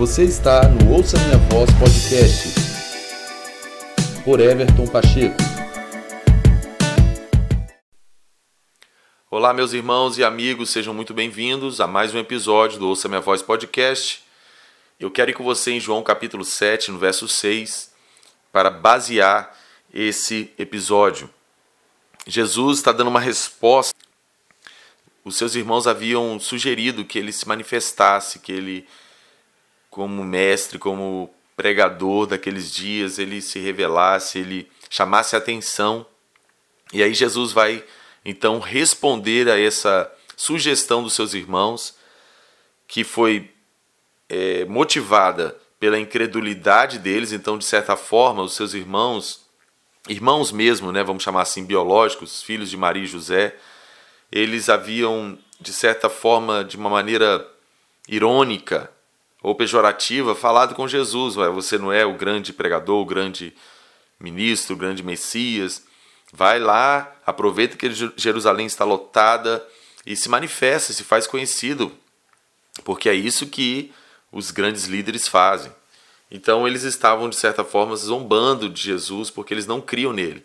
Você está no Ouça Minha Voz Podcast por Everton Pacheco. Olá, meus irmãos e amigos, sejam muito bem-vindos a mais um episódio do Ouça Minha Voz Podcast. Eu quero ir com você em João capítulo 7, no verso 6, para basear esse episódio. Jesus está dando uma resposta. Os seus irmãos haviam sugerido que ele se manifestasse, que ele como mestre, como pregador daqueles dias, ele se revelasse, ele chamasse atenção. E aí Jesus vai então responder a essa sugestão dos seus irmãos, que foi é, motivada pela incredulidade deles. Então, de certa forma, os seus irmãos, irmãos mesmo, né, vamos chamar assim, biológicos, filhos de Maria e José, eles haviam, de certa forma, de uma maneira irônica, ou pejorativa falado com Jesus. Ué, você não é o grande pregador, o grande ministro, o grande Messias. Vai lá, aproveita que Jerusalém está lotada e se manifesta, se faz conhecido, porque é isso que os grandes líderes fazem. Então eles estavam, de certa forma, zombando de Jesus porque eles não criam nele.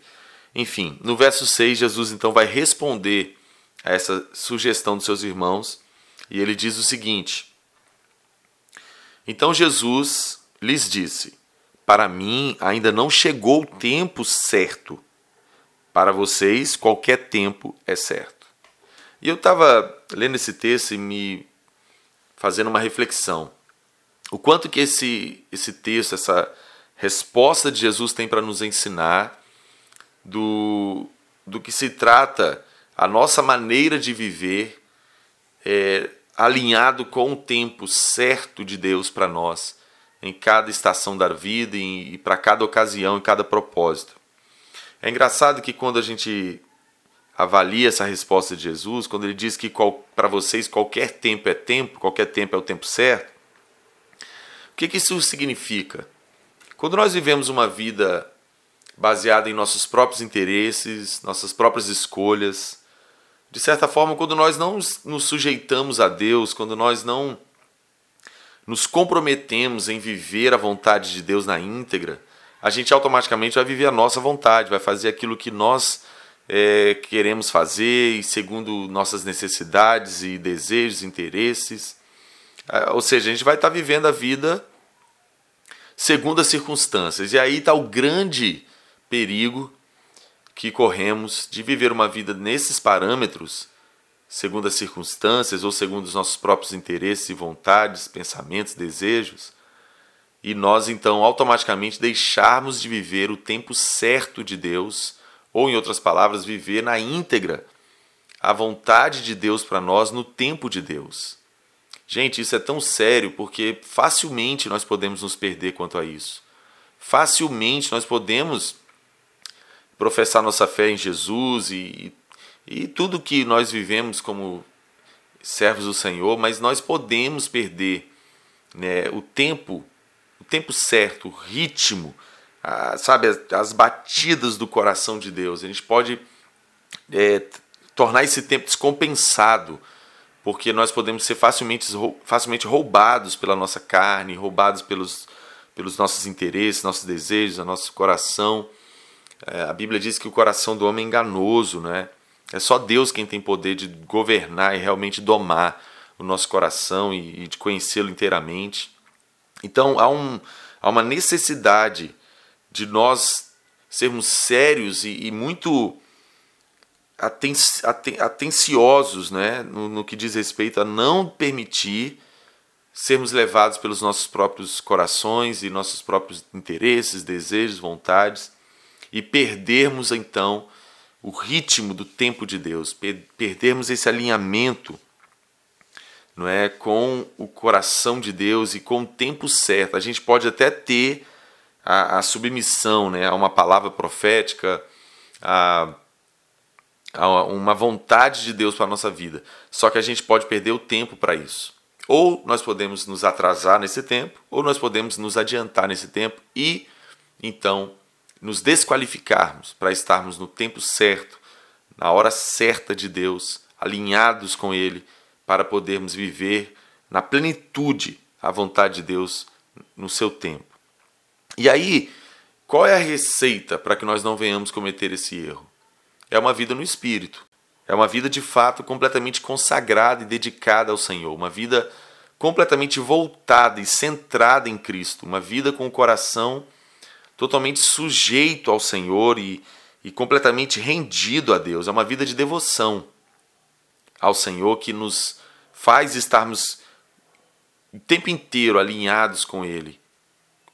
Enfim, no verso 6, Jesus então vai responder a essa sugestão dos seus irmãos e ele diz o seguinte: então Jesus lhes disse: Para mim ainda não chegou o tempo certo. Para vocês, qualquer tempo é certo. E eu estava lendo esse texto e me fazendo uma reflexão. O quanto que esse, esse texto, essa resposta de Jesus tem para nos ensinar do, do que se trata a nossa maneira de viver é, alinhado com o tempo certo de Deus para nós, em cada estação da vida e, e para cada ocasião, em cada propósito. É engraçado que quando a gente avalia essa resposta de Jesus, quando ele diz que para vocês qualquer tempo é tempo, qualquer tempo é o tempo certo, o que, que isso significa? Quando nós vivemos uma vida baseada em nossos próprios interesses, nossas próprias escolhas, de certa forma, quando nós não nos sujeitamos a Deus, quando nós não nos comprometemos em viver a vontade de Deus na íntegra, a gente automaticamente vai viver a nossa vontade, vai fazer aquilo que nós é, queremos fazer e segundo nossas necessidades e desejos, interesses. É, ou seja, a gente vai estar vivendo a vida segundo as circunstâncias. E aí está o grande perigo que corremos de viver uma vida nesses parâmetros, segundo as circunstâncias ou segundo os nossos próprios interesses e vontades, pensamentos, desejos, e nós então automaticamente deixarmos de viver o tempo certo de Deus, ou em outras palavras, viver na íntegra a vontade de Deus para nós no tempo de Deus. Gente, isso é tão sério porque facilmente nós podemos nos perder quanto a isso. Facilmente nós podemos professar nossa fé em Jesus e, e tudo que nós vivemos como servos do Senhor, mas nós podemos perder né, o tempo, o tempo certo, o ritmo, a, sabe, as, as, batidas do coração de Deus. A gente pode é, tornar esse tempo descompensado, porque nós podemos ser facilmente, facilmente roubados pela nossa carne, roubados pelos, pelos nossos interesses, nossos desejos, nosso coração. É, a Bíblia diz que o coração do homem é enganoso, né? É só Deus quem tem poder de governar e realmente domar o nosso coração e, e de conhecê-lo inteiramente. Então há, um, há uma necessidade de nós sermos sérios e, e muito aten, aten, atenciosos né? No, no que diz respeito a não permitir sermos levados pelos nossos próprios corações e nossos próprios interesses, desejos, vontades e perdermos então o ritmo do tempo de Deus, perdermos esse alinhamento não é com o coração de Deus e com o tempo certo. A gente pode até ter a, a submissão né, a uma palavra profética, a, a uma vontade de Deus para a nossa vida. Só que a gente pode perder o tempo para isso. Ou nós podemos nos atrasar nesse tempo, ou nós podemos nos adiantar nesse tempo e então nos desqualificarmos para estarmos no tempo certo, na hora certa de Deus, alinhados com Ele, para podermos viver na plenitude a vontade de Deus no seu tempo. E aí, qual é a receita para que nós não venhamos cometer esse erro? É uma vida no espírito. É uma vida de fato completamente consagrada e dedicada ao Senhor, uma vida completamente voltada e centrada em Cristo, uma vida com o coração totalmente sujeito ao Senhor e, e completamente rendido a Deus. É uma vida de devoção ao Senhor que nos faz estarmos o tempo inteiro alinhados com Ele,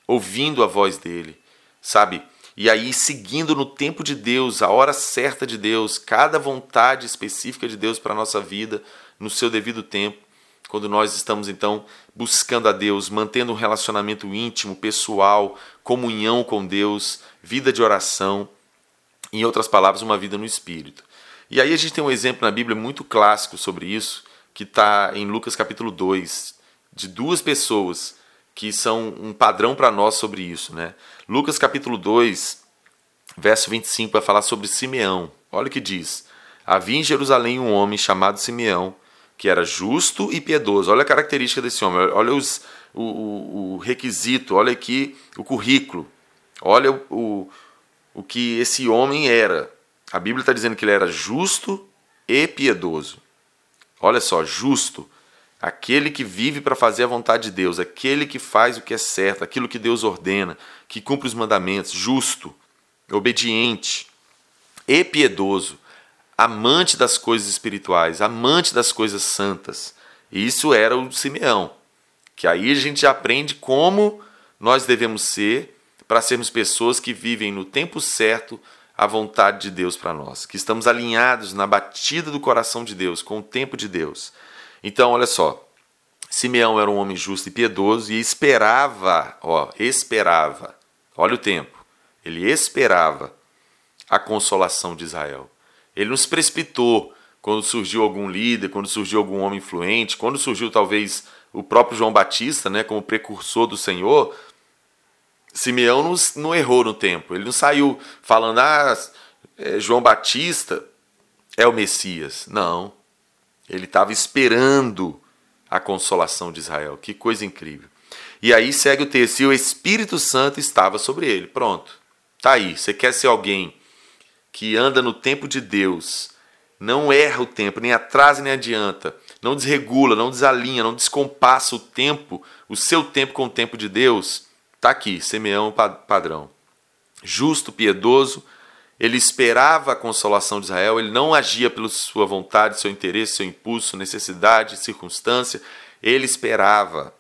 ouvindo a voz dele, sabe? E aí seguindo no tempo de Deus, a hora certa de Deus, cada vontade específica de Deus para a nossa vida, no seu devido tempo, quando nós estamos então buscando a Deus, mantendo um relacionamento íntimo, pessoal, comunhão com Deus, vida de oração, em outras palavras, uma vida no Espírito. E aí a gente tem um exemplo na Bíblia muito clássico sobre isso, que está em Lucas capítulo 2, de duas pessoas que são um padrão para nós sobre isso. Né? Lucas capítulo 2, verso 25, vai falar sobre Simeão. Olha o que diz. Havia em Jerusalém um homem chamado Simeão, que era justo e piedoso. Olha a característica desse homem, olha os, o, o, requisito, olha aqui o currículo, olha o, o, o que esse homem era. A Bíblia está dizendo que ele era justo e piedoso. Olha só, justo. Aquele que vive para fazer a vontade de Deus, aquele que faz o que é certo, aquilo que Deus ordena, que cumpre os mandamentos, justo, obediente e piedoso, amante das coisas espirituais, amante das coisas santas. E isso era o Simeão. Que aí a gente aprende como nós devemos ser para sermos pessoas que vivem no tempo certo a vontade de Deus para nós, que estamos alinhados na batida do coração de Deus, com o tempo de Deus. Então, olha só, Simeão era um homem justo e piedoso e esperava, ó, esperava. Olha o tempo. Ele esperava a consolação de Israel. Ele nos precipitou quando surgiu algum líder, quando surgiu algum homem influente, quando surgiu talvez o próprio João Batista, né, como precursor do Senhor. Simeão não, não errou no tempo. Ele não saiu falando, ah, é, João Batista é o Messias. Não. Ele estava esperando a consolação de Israel. Que coisa incrível. E aí segue o texto: e o Espírito Santo estava sobre ele. Pronto. Tá aí. Você quer ser alguém que anda no tempo de Deus, não erra o tempo, nem atrasa nem adianta, não desregula, não desalinha, não descompassa o tempo, o seu tempo com o tempo de Deus, tá aqui, Simeão padrão. Justo, piedoso, ele esperava a consolação de Israel, ele não agia pela sua vontade, seu interesse, seu impulso, necessidade, circunstância, ele esperava.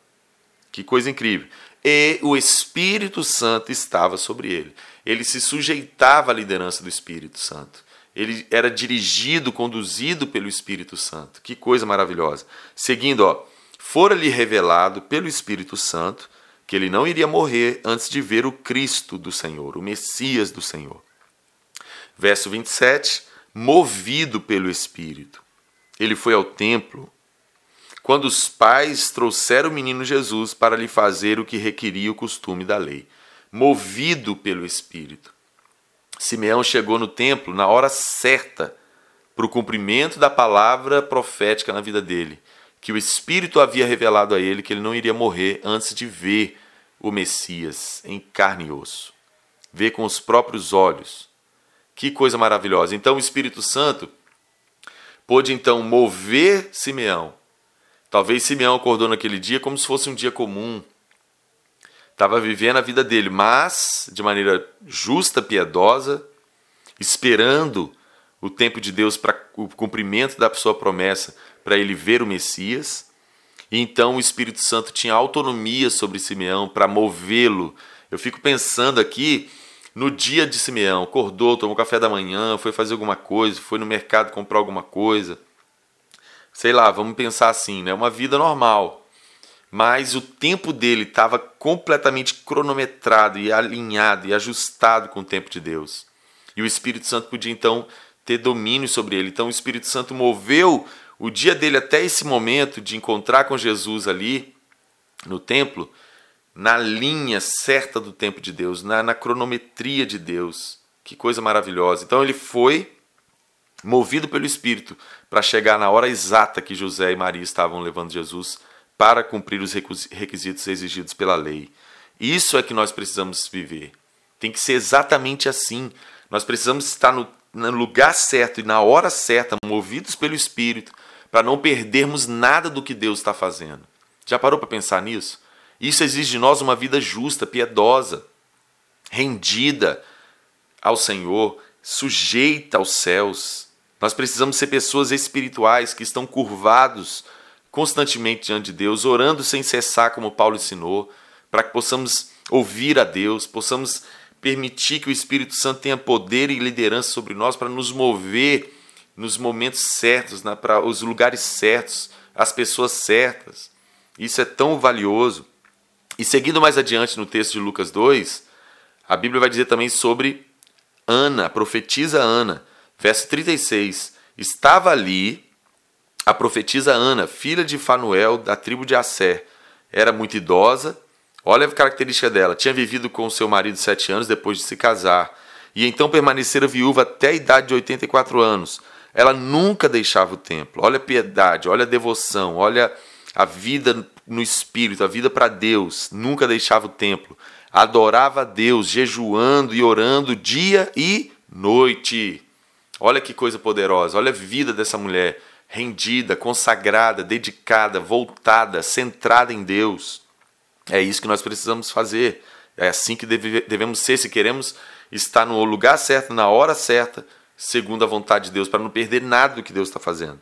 Que coisa incrível. E o Espírito Santo estava sobre ele. Ele se sujeitava à liderança do Espírito Santo. Ele era dirigido, conduzido pelo Espírito Santo. Que coisa maravilhosa. Seguindo, ó, fora-lhe revelado pelo Espírito Santo que ele não iria morrer antes de ver o Cristo do Senhor, o Messias do Senhor. Verso 27, movido pelo Espírito. Ele foi ao templo quando os pais trouxeram o menino Jesus para lhe fazer o que requeria o costume da lei, movido pelo Espírito. Simeão chegou no templo na hora certa para o cumprimento da palavra profética na vida dele, que o Espírito havia revelado a ele que ele não iria morrer antes de ver o Messias em carne e osso, ver com os próprios olhos que coisa maravilhosa. Então o Espírito Santo pôde então mover Simeão. Talvez Simeão acordou naquele dia como se fosse um dia comum. Estava vivendo a vida dele, mas de maneira justa, piedosa, esperando o tempo de Deus para o cumprimento da sua promessa, para ele ver o Messias. E então o Espírito Santo tinha autonomia sobre Simeão para movê-lo. Eu fico pensando aqui no dia de Simeão, acordou, tomou café da manhã, foi fazer alguma coisa, foi no mercado comprar alguma coisa. Sei lá, vamos pensar assim, né? Uma vida normal. Mas o tempo dele estava completamente cronometrado e alinhado e ajustado com o tempo de Deus. E o Espírito Santo podia então ter domínio sobre ele. Então o Espírito Santo moveu o dia dele até esse momento de encontrar com Jesus ali no templo na linha certa do tempo de Deus, na, na cronometria de Deus. Que coisa maravilhosa. Então ele foi movido pelo Espírito para chegar na hora exata que José e Maria estavam levando Jesus para cumprir os requisitos exigidos pela lei. Isso é que nós precisamos viver. Tem que ser exatamente assim. Nós precisamos estar no, no lugar certo e na hora certa, movidos pelo Espírito, para não perdermos nada do que Deus está fazendo. Já parou para pensar nisso? Isso exige de nós uma vida justa, piedosa, rendida ao Senhor, sujeita aos céus. Nós precisamos ser pessoas espirituais que estão curvados constantemente diante de Deus, orando sem cessar, como Paulo ensinou, para que possamos ouvir a Deus, possamos permitir que o Espírito Santo tenha poder e liderança sobre nós para nos mover nos momentos certos, né, para os lugares certos, as pessoas certas. Isso é tão valioso. E seguindo mais adiante no texto de Lucas 2, a Bíblia vai dizer também sobre Ana, a profetisa Ana. Verso 36. Estava ali a profetisa Ana, filha de Fanuel, da tribo de Asser. Era muito idosa Olha a característica dela: tinha vivido com seu marido sete anos depois de se casar, e então permanecera viúva até a idade de 84 anos. Ela nunca deixava o templo. Olha a piedade, olha a devoção, olha a vida no espírito, a vida para Deus. Nunca deixava o templo. Adorava a Deus, jejuando e orando dia e noite. Olha que coisa poderosa. Olha a vida dessa mulher rendida, consagrada, dedicada, voltada, centrada em Deus. É isso que nós precisamos fazer. É assim que deve, devemos ser se queremos estar no lugar certo, na hora certa, segundo a vontade de Deus, para não perder nada do que Deus está fazendo.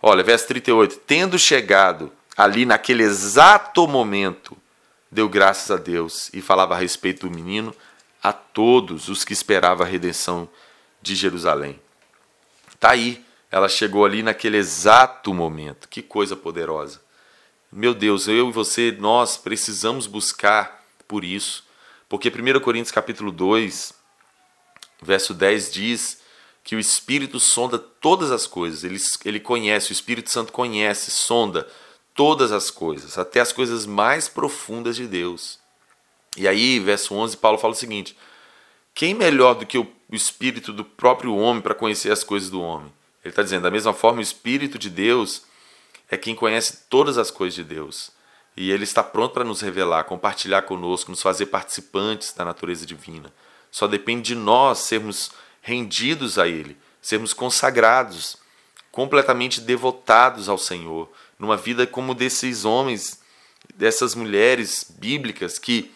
Olha, verso 38. Tendo chegado ali naquele exato momento, deu graças a Deus e falava a respeito do menino a todos os que esperavam a redenção de Jerusalém. Tá aí, ela chegou ali naquele exato momento. Que coisa poderosa. Meu Deus, eu e você, nós precisamos buscar por isso. Porque 1 Coríntios capítulo 2, verso 10 diz que o Espírito sonda todas as coisas. Ele, ele conhece, o Espírito Santo conhece, sonda todas as coisas, até as coisas mais profundas de Deus. E aí, verso 11, Paulo fala o seguinte: Quem melhor do que o Espírito do próprio homem para conhecer as coisas do homem? Ele está dizendo, da mesma forma, o Espírito de Deus é quem conhece todas as coisas de Deus. E ele está pronto para nos revelar, compartilhar conosco, nos fazer participantes da natureza divina. Só depende de nós sermos rendidos a Ele, sermos consagrados, completamente devotados ao Senhor, numa vida como desses homens, dessas mulheres bíblicas que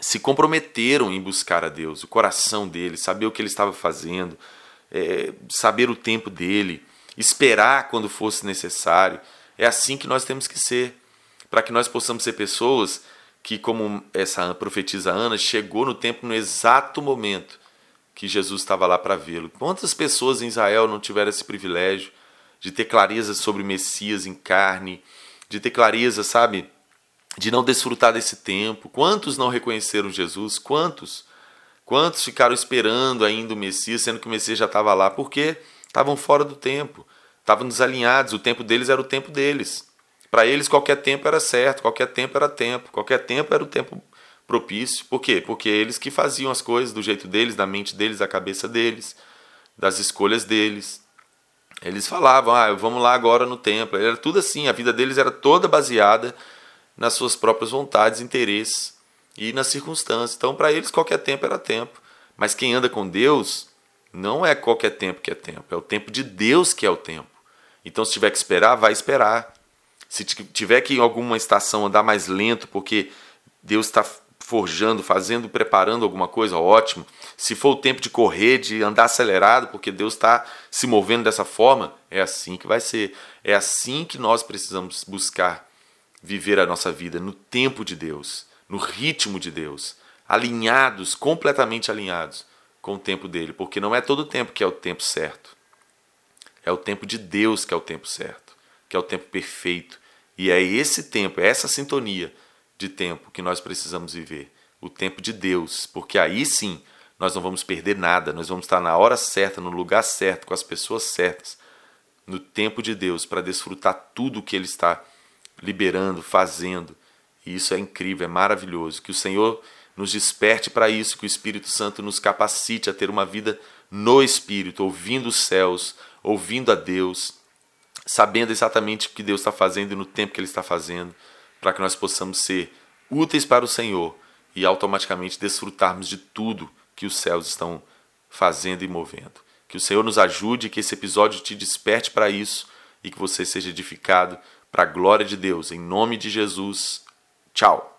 se comprometeram em buscar a Deus, o coração dele, saber o que ele estava fazendo, é, saber o tempo dele esperar quando fosse necessário. É assim que nós temos que ser, para que nós possamos ser pessoas que, como essa profetisa Ana, chegou no tempo no exato momento que Jesus estava lá para vê-lo. Quantas pessoas em Israel não tiveram esse privilégio de ter clareza sobre o Messias em carne, de ter clareza, sabe, de não desfrutar desse tempo? Quantos não reconheceram Jesus? Quantos? Quantos ficaram esperando ainda o Messias, sendo que o Messias já estava lá? Por quê? estavam fora do tempo, estavam desalinhados, o tempo deles era o tempo deles. Para eles, qualquer tempo era certo, qualquer tempo era tempo, qualquer tempo era o tempo propício. Por quê? Porque eles que faziam as coisas do jeito deles, da mente deles, da cabeça deles, das escolhas deles. Eles falavam, ah, vamos lá agora no templo. Era tudo assim, a vida deles era toda baseada nas suas próprias vontades, interesses e nas circunstâncias. Então, para eles, qualquer tempo era tempo. Mas quem anda com Deus não é qualquer tempo que é tempo, é o tempo de Deus que é o tempo. Então, se tiver que esperar, vai esperar. Se tiver que em alguma estação andar mais lento, porque Deus está forjando, fazendo, preparando alguma coisa, ótimo. Se for o tempo de correr, de andar acelerado, porque Deus está se movendo dessa forma, é assim que vai ser. É assim que nós precisamos buscar viver a nossa vida, no tempo de Deus, no ritmo de Deus, alinhados, completamente alinhados com o tempo dele, porque não é todo o tempo que é o tempo certo. É o tempo de Deus que é o tempo certo, que é o tempo perfeito. E é esse tempo, é essa sintonia de tempo que nós precisamos viver. O tempo de Deus, porque aí sim nós não vamos perder nada, nós vamos estar na hora certa, no lugar certo, com as pessoas certas, no tempo de Deus, para desfrutar tudo o que Ele está liberando, fazendo. E isso é incrível, é maravilhoso. Que o Senhor nos desperte para isso, que o Espírito Santo nos capacite a ter uma vida no Espírito, ouvindo os céus, ouvindo a Deus, sabendo exatamente o que Deus está fazendo e no tempo que Ele está fazendo, para que nós possamos ser úteis para o Senhor e automaticamente desfrutarmos de tudo que os céus estão fazendo e movendo. Que o Senhor nos ajude, que esse episódio te desperte para isso e que você seja edificado para a glória de Deus. Em nome de Jesus. Tchau.